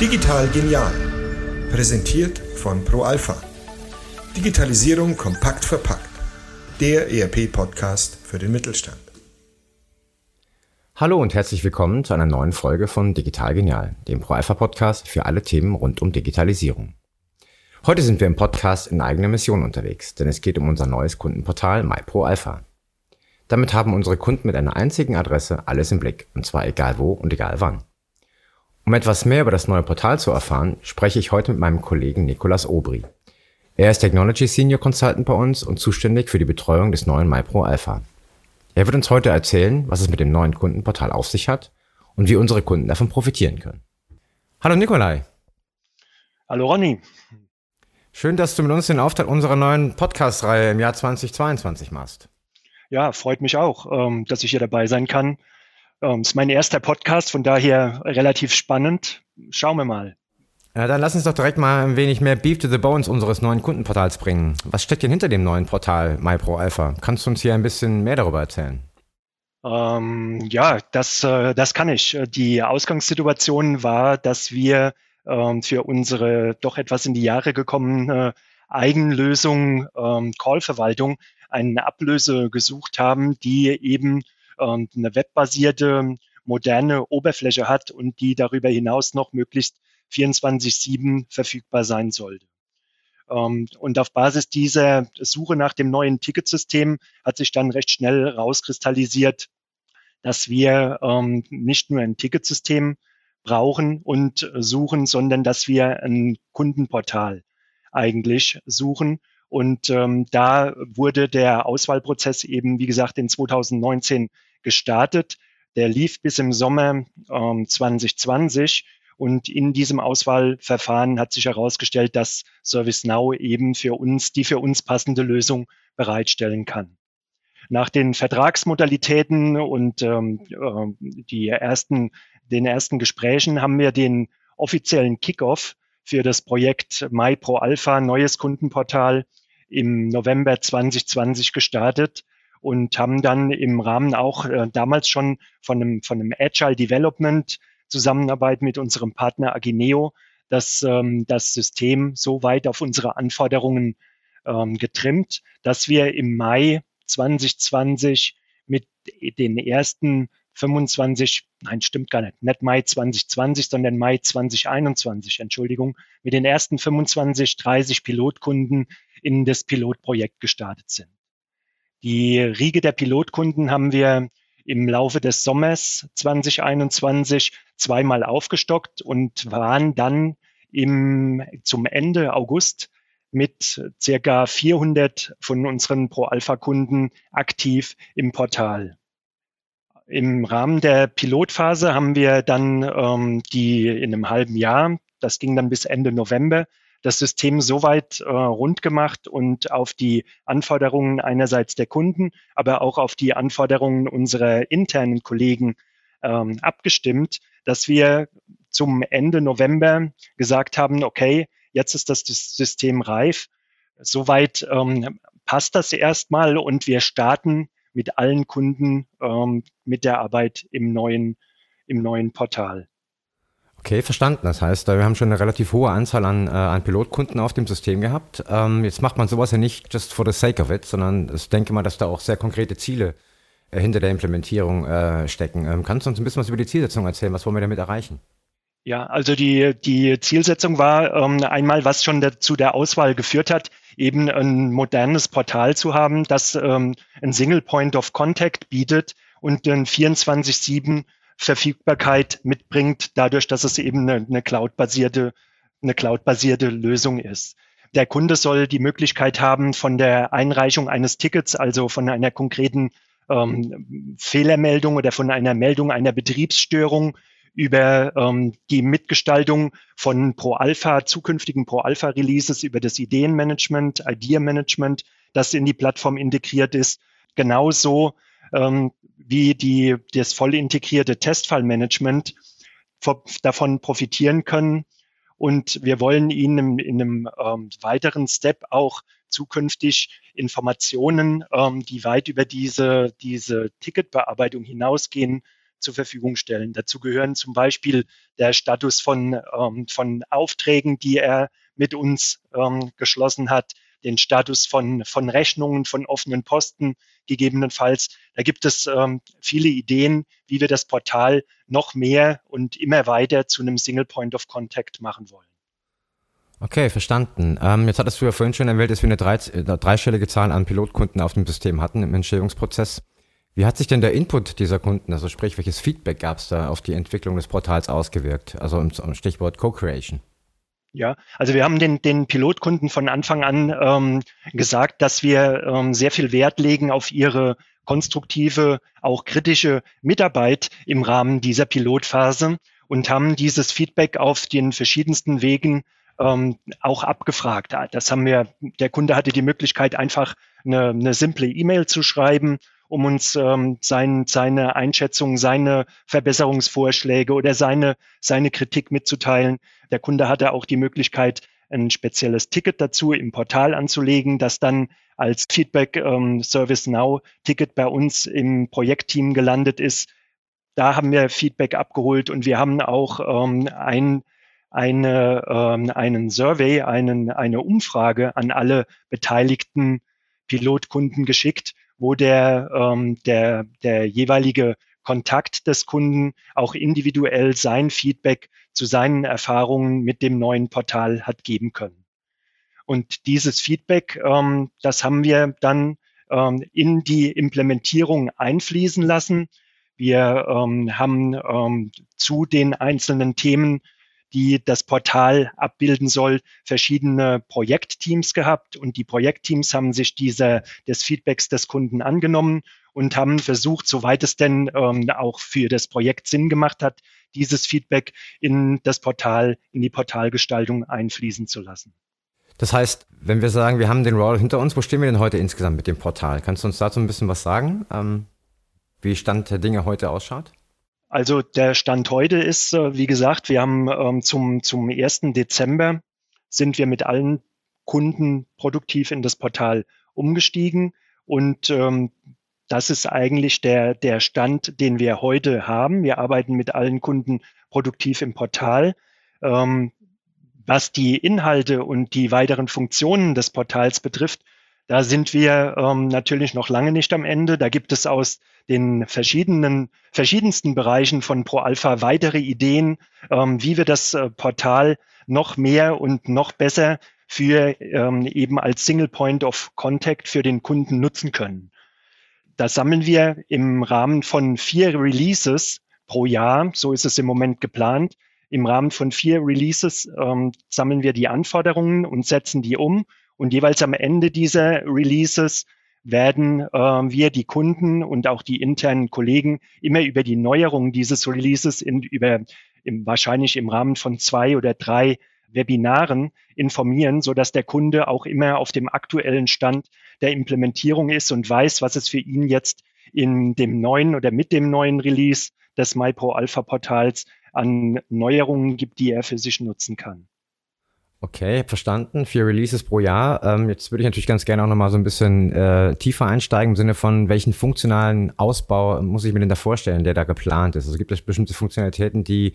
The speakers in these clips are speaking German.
Digital genial. Präsentiert von ProAlpha. Digitalisierung kompakt verpackt. Der ERP-Podcast für den Mittelstand. Hallo und herzlich willkommen zu einer neuen Folge von Digital Genial, dem ProAlpha-Podcast für alle Themen rund um Digitalisierung. Heute sind wir im Podcast in eigener Mission unterwegs, denn es geht um unser neues Kundenportal MyProAlpha. Damit haben unsere Kunden mit einer einzigen Adresse alles im Blick, und zwar egal wo und egal wann. Um etwas mehr über das neue Portal zu erfahren, spreche ich heute mit meinem Kollegen Nicolas Obri. Er ist Technology Senior Consultant bei uns und zuständig für die Betreuung des neuen MyPro Alpha. Er wird uns heute erzählen, was es mit dem neuen Kundenportal auf sich hat und wie unsere Kunden davon profitieren können. Hallo Nikolai. Hallo Ronny. Schön, dass du mit uns den Auftakt unserer neuen Podcast-Reihe im Jahr 2022 machst. Ja, freut mich auch, ähm, dass ich hier dabei sein kann ähm, ist mein erster Podcast, von daher relativ spannend. Schauen wir mal. Ja, dann lass uns doch direkt mal ein wenig mehr Beef to the Bones unseres neuen Kundenportals bringen. Was steckt denn hinter dem neuen Portal MyPro Alpha? Kannst du uns hier ein bisschen mehr darüber erzählen? Ähm, ja, das, äh, das kann ich. Die Ausgangssituation war, dass wir ähm, für unsere doch etwas in die Jahre gekommene Eigenlösung ähm, Call-Verwaltung eine Ablöse gesucht haben, die eben und eine webbasierte, moderne Oberfläche hat und die darüber hinaus noch möglichst 24-7 verfügbar sein sollte. Ähm, und auf Basis dieser Suche nach dem neuen Ticketsystem hat sich dann recht schnell rauskristallisiert, dass wir ähm, nicht nur ein Ticketsystem brauchen und suchen, sondern dass wir ein Kundenportal eigentlich suchen. Und ähm, da wurde der Auswahlprozess eben, wie gesagt, in 2019 gestartet. Der lief bis im Sommer ähm, 2020 und in diesem Auswahlverfahren hat sich herausgestellt, dass ServiceNow eben für uns die für uns passende Lösung bereitstellen kann. Nach den Vertragsmodalitäten und ähm, äh, die ersten, den ersten Gesprächen haben wir den offiziellen Kickoff für das Projekt MyPro Alpha, neues Kundenportal, im November 2020 gestartet und haben dann im Rahmen auch äh, damals schon von einem, von einem Agile Development Zusammenarbeit mit unserem Partner Agineo das, ähm, das System so weit auf unsere Anforderungen ähm, getrimmt, dass wir im Mai 2020 mit den ersten 25, nein, stimmt gar nicht, nicht Mai 2020, sondern Mai 2021, Entschuldigung, mit den ersten 25, 30 Pilotkunden in das Pilotprojekt gestartet sind. Die Riege der Pilotkunden haben wir im Laufe des Sommers 2021 zweimal aufgestockt und waren dann im, zum Ende August mit circa 400 von unseren Pro-Alpha-Kunden aktiv im Portal. Im Rahmen der Pilotphase haben wir dann ähm, die in einem halben Jahr, das ging dann bis Ende November, das System soweit äh, rund gemacht und auf die Anforderungen einerseits der Kunden, aber auch auf die Anforderungen unserer internen Kollegen ähm, abgestimmt, dass wir zum Ende November gesagt haben, okay, jetzt ist das System reif. Soweit ähm, passt das erstmal und wir starten mit allen Kunden ähm, mit der Arbeit im neuen, im neuen Portal. Okay, verstanden. Das heißt, wir haben schon eine relativ hohe Anzahl an, äh, an Pilotkunden auf dem System gehabt. Ähm, jetzt macht man sowas ja nicht just for the sake of it, sondern ich denke mal, dass da auch sehr konkrete Ziele äh, hinter der Implementierung äh, stecken. Ähm, kannst du uns ein bisschen was über die Zielsetzung erzählen? Was wollen wir damit erreichen? Ja, also die, die Zielsetzung war ähm, einmal, was schon der, zu der Auswahl geführt hat, eben ein modernes Portal zu haben, das ähm, ein Single Point of Contact bietet und ein 24-7 Verfügbarkeit mitbringt, dadurch, dass es eben eine, eine cloud-basierte eine cloud-basierte Lösung ist. Der Kunde soll die Möglichkeit haben, von der Einreichung eines Tickets, also von einer konkreten ähm, Fehlermeldung oder von einer Meldung einer Betriebsstörung über ähm, die Mitgestaltung von Pro-Alpha, zukünftigen Pro-Alpha-Releases, über das Ideenmanagement, Idea-Management, das in die Plattform integriert ist, genauso ähm, wie die, das voll integrierte Testfallmanagement davon profitieren können. Und wir wollen Ihnen in einem ähm, weiteren Step auch zukünftig Informationen, ähm, die weit über diese, diese Ticketbearbeitung hinausgehen, zur Verfügung stellen. Dazu gehören zum Beispiel der Status von, ähm, von Aufträgen, die er mit uns ähm, geschlossen hat, den Status von, von Rechnungen, von offenen Posten gegebenenfalls. Da gibt es ähm, viele Ideen, wie wir das Portal noch mehr und immer weiter zu einem Single Point of Contact machen wollen. Okay, verstanden. Ähm, jetzt hattest du ja vorhin schon erwähnt, dass wir eine drei, äh, dreistellige Zahl an Pilotkunden auf dem System hatten im Entstehungsprozess. Wie hat sich denn der Input dieser Kunden, also sprich, welches Feedback gab es da auf die Entwicklung des Portals ausgewirkt? Also im Stichwort Co-Creation. Ja, also wir haben den, den Pilotkunden von Anfang an ähm, gesagt, dass wir ähm, sehr viel Wert legen auf ihre konstruktive, auch kritische Mitarbeit im Rahmen dieser Pilotphase und haben dieses Feedback auf den verschiedensten Wegen ähm, auch abgefragt. Das haben wir, der Kunde hatte die Möglichkeit, einfach eine, eine simple E-Mail zu schreiben um uns ähm, sein, seine Einschätzung, seine Verbesserungsvorschläge oder seine, seine Kritik mitzuteilen. Der Kunde hatte auch die Möglichkeit, ein spezielles Ticket dazu im Portal anzulegen, das dann als Feedback ähm, Service Now Ticket bei uns im Projektteam gelandet ist. Da haben wir Feedback abgeholt und wir haben auch ähm, ein, eine, ähm, einen Survey, einen, eine Umfrage an alle beteiligten Pilotkunden geschickt, wo der, ähm, der, der jeweilige Kontakt des Kunden auch individuell sein Feedback zu seinen Erfahrungen mit dem neuen Portal hat geben können. Und dieses Feedback, ähm, das haben wir dann ähm, in die Implementierung einfließen lassen. Wir ähm, haben ähm, zu den einzelnen Themen die das Portal abbilden soll, verschiedene Projektteams gehabt und die Projektteams haben sich dieser, des Feedbacks des Kunden angenommen und haben versucht, soweit es denn ähm, auch für das Projekt Sinn gemacht hat, dieses Feedback in das Portal, in die Portalgestaltung einfließen zu lassen. Das heißt, wenn wir sagen, wir haben den Roll hinter uns, wo stehen wir denn heute insgesamt mit dem Portal? Kannst du uns dazu ein bisschen was sagen, ähm, wie Stand der Dinge heute ausschaut? Also der Stand heute ist, äh, wie gesagt, wir haben ähm, zum, zum 1. Dezember sind wir mit allen Kunden produktiv in das Portal umgestiegen und ähm, das ist eigentlich der, der Stand, den wir heute haben. Wir arbeiten mit allen Kunden produktiv im Portal. Ähm, was die Inhalte und die weiteren Funktionen des Portals betrifft, da sind wir ähm, natürlich noch lange nicht am Ende. Da gibt es aus den verschiedenen, verschiedensten Bereichen von ProAlpha weitere Ideen, ähm, wie wir das äh, Portal noch mehr und noch besser für ähm, eben als Single Point of Contact für den Kunden nutzen können. Das sammeln wir im Rahmen von vier Releases pro Jahr. So ist es im Moment geplant. Im Rahmen von vier Releases ähm, sammeln wir die Anforderungen und setzen die um und jeweils am Ende dieser Releases werden äh, wir die Kunden und auch die internen Kollegen immer über die Neuerungen dieses Releases in, über, im, wahrscheinlich im Rahmen von zwei oder drei Webinaren informieren, so dass der Kunde auch immer auf dem aktuellen Stand der Implementierung ist und weiß, was es für ihn jetzt in dem neuen oder mit dem neuen Release des MyPro Alpha Portals an Neuerungen gibt, die er für sich nutzen kann. Okay, verstanden. Vier Releases pro Jahr. Ähm, jetzt würde ich natürlich ganz gerne auch nochmal so ein bisschen äh, tiefer einsteigen im Sinne von, welchen funktionalen Ausbau muss ich mir denn da vorstellen, der da geplant ist? Also gibt es bestimmte Funktionalitäten, die,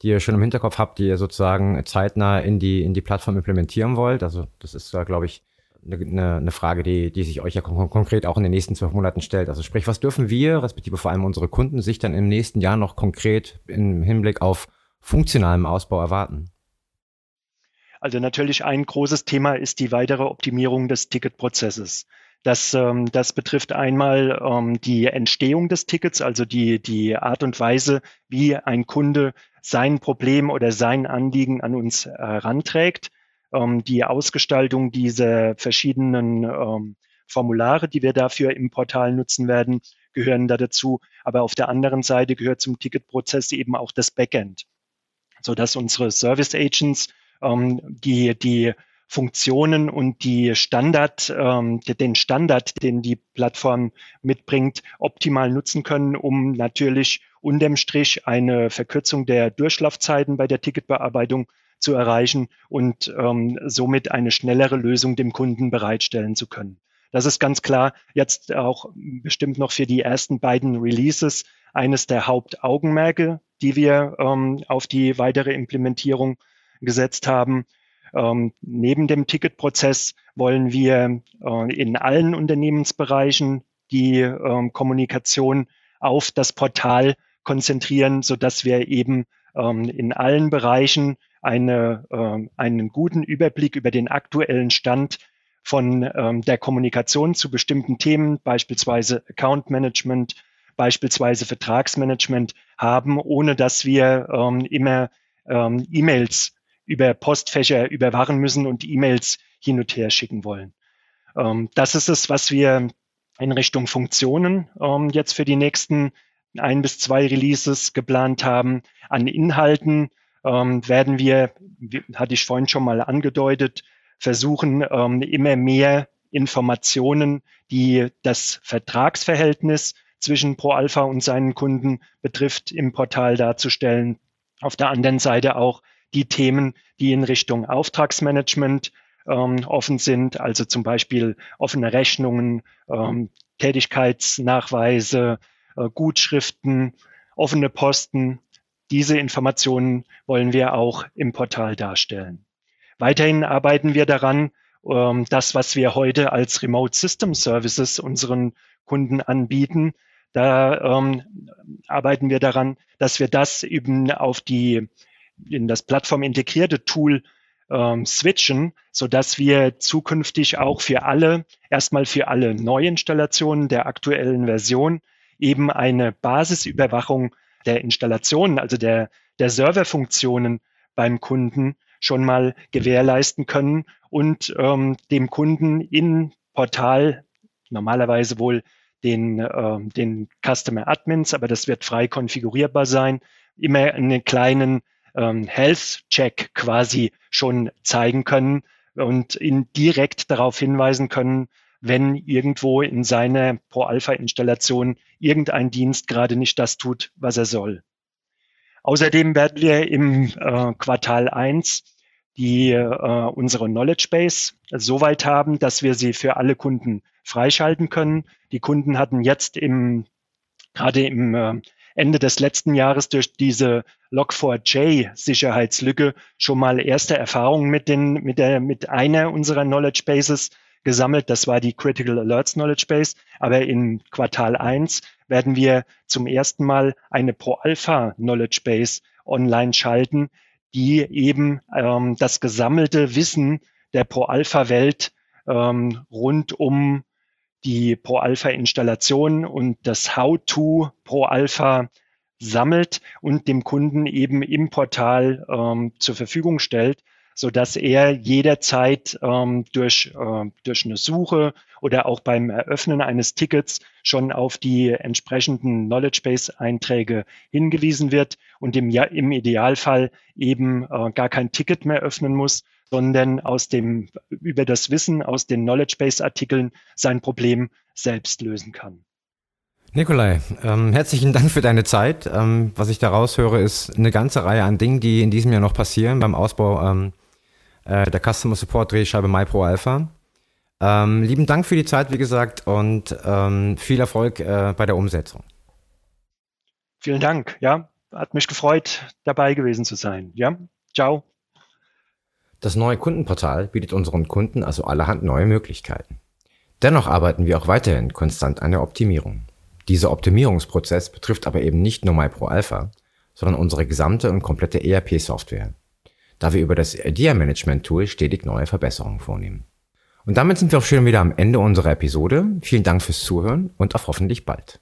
die ihr schon im Hinterkopf habt, die ihr sozusagen zeitnah in die, in die Plattform implementieren wollt? Also das ist da, glaube ich, eine, eine Frage, die, die sich euch ja kon konkret auch in den nächsten zwölf Monaten stellt. Also sprich, was dürfen wir, respektive vor allem unsere Kunden, sich dann im nächsten Jahr noch konkret im Hinblick auf funktionalem Ausbau erwarten? Also natürlich ein großes Thema ist die weitere Optimierung des Ticketprozesses. Das, ähm, das betrifft einmal ähm, die Entstehung des Tickets, also die, die Art und Weise, wie ein Kunde sein Problem oder sein Anliegen an uns heranträgt, ähm, die Ausgestaltung dieser verschiedenen ähm, Formulare, die wir dafür im Portal nutzen werden, gehören da dazu. Aber auf der anderen Seite gehört zum Ticketprozess eben auch das Backend, sodass unsere Service Agents ähm, die, die Funktionen und die Standard, ähm, den Standard, den die Plattform mitbringt, optimal nutzen können, um natürlich unterm Strich eine Verkürzung der Durchlaufzeiten bei der Ticketbearbeitung zu erreichen und ähm, somit eine schnellere Lösung dem Kunden bereitstellen zu können. Das ist ganz klar jetzt auch bestimmt noch für die ersten beiden Releases eines der Hauptaugenmerke, die wir ähm, auf die weitere Implementierung gesetzt haben. Ähm, neben dem Ticketprozess wollen wir äh, in allen Unternehmensbereichen die ähm, Kommunikation auf das Portal konzentrieren, so dass wir eben ähm, in allen Bereichen eine, äh, einen guten Überblick über den aktuellen Stand von ähm, der Kommunikation zu bestimmten Themen, beispielsweise Account Management, beispielsweise Vertragsmanagement haben, ohne dass wir ähm, immer ähm, E-Mails über Postfächer überwachen müssen und E-Mails hin und her schicken wollen. Ähm, das ist es, was wir in Richtung Funktionen ähm, jetzt für die nächsten ein bis zwei Releases geplant haben. An Inhalten ähm, werden wir, wie, hatte ich vorhin schon mal angedeutet, versuchen, ähm, immer mehr Informationen, die das Vertragsverhältnis zwischen ProAlpha und seinen Kunden betrifft, im Portal darzustellen. Auf der anderen Seite auch die Themen, die in Richtung Auftragsmanagement ähm, offen sind, also zum Beispiel offene Rechnungen, ähm, Tätigkeitsnachweise, äh, Gutschriften, offene Posten. Diese Informationen wollen wir auch im Portal darstellen. Weiterhin arbeiten wir daran, ähm, das, was wir heute als Remote System Services unseren Kunden anbieten, da ähm, arbeiten wir daran, dass wir das eben auf die in das Plattform integrierte Tool ähm, switchen, so dass wir zukünftig auch für alle, erstmal für alle Neuinstallationen der aktuellen Version eben eine Basisüberwachung der Installationen, also der, der Serverfunktionen beim Kunden schon mal gewährleisten können und ähm, dem Kunden in Portal normalerweise wohl den, äh, den Customer Admins, aber das wird frei konfigurierbar sein, immer einen kleinen ähm, Health Check quasi schon zeigen können und ihn direkt darauf hinweisen können, wenn irgendwo in seiner Pro-Alpha-Installation irgendein Dienst gerade nicht das tut, was er soll. Außerdem werden wir im äh, Quartal 1 die äh, unsere Knowledge Base so weit haben, dass wir sie für alle Kunden freischalten können. Die Kunden hatten jetzt im gerade im äh, Ende des letzten Jahres durch diese Log4j Sicherheitslücke schon mal erste Erfahrungen mit den mit der mit einer unserer Knowledge Bases gesammelt. Das war die Critical Alerts Knowledge Base. Aber in Quartal 1 werden wir zum ersten Mal eine Pro Alpha Knowledge Base online schalten, die eben ähm, das gesammelte Wissen der Pro-Alpha-Welt ähm, rund um die Pro-Alpha-Installation und das How-to Pro-Alpha sammelt und dem Kunden eben im Portal ähm, zur Verfügung stellt, so dass er jederzeit ähm, durch, äh, durch eine Suche oder auch beim Eröffnen eines Tickets schon auf die entsprechenden Knowledge Base Einträge hingewiesen wird und im, im Idealfall eben äh, gar kein Ticket mehr öffnen muss, sondern aus dem, über das Wissen aus den Knowledge Base Artikeln sein Problem selbst lösen kann. Nikolai, ähm, herzlichen Dank für deine Zeit. Ähm, was ich daraus höre, ist eine ganze Reihe an Dingen, die in diesem Jahr noch passieren beim Ausbau ähm, äh, der Customer Support Drehscheibe MyPro Alpha. Ähm, lieben Dank für die Zeit, wie gesagt, und ähm, viel Erfolg äh, bei der Umsetzung. Vielen Dank. Ja, hat mich gefreut, dabei gewesen zu sein. Ja, ciao. Das neue Kundenportal bietet unseren Kunden also allerhand neue Möglichkeiten. Dennoch arbeiten wir auch weiterhin konstant an der Optimierung. Dieser Optimierungsprozess betrifft aber eben nicht nur MyPro Alpha, sondern unsere gesamte und komplette ERP-Software, da wir über das Idea Management Tool stetig neue Verbesserungen vornehmen. Und damit sind wir auch schon wieder am Ende unserer Episode. Vielen Dank fürs Zuhören und auf hoffentlich bald.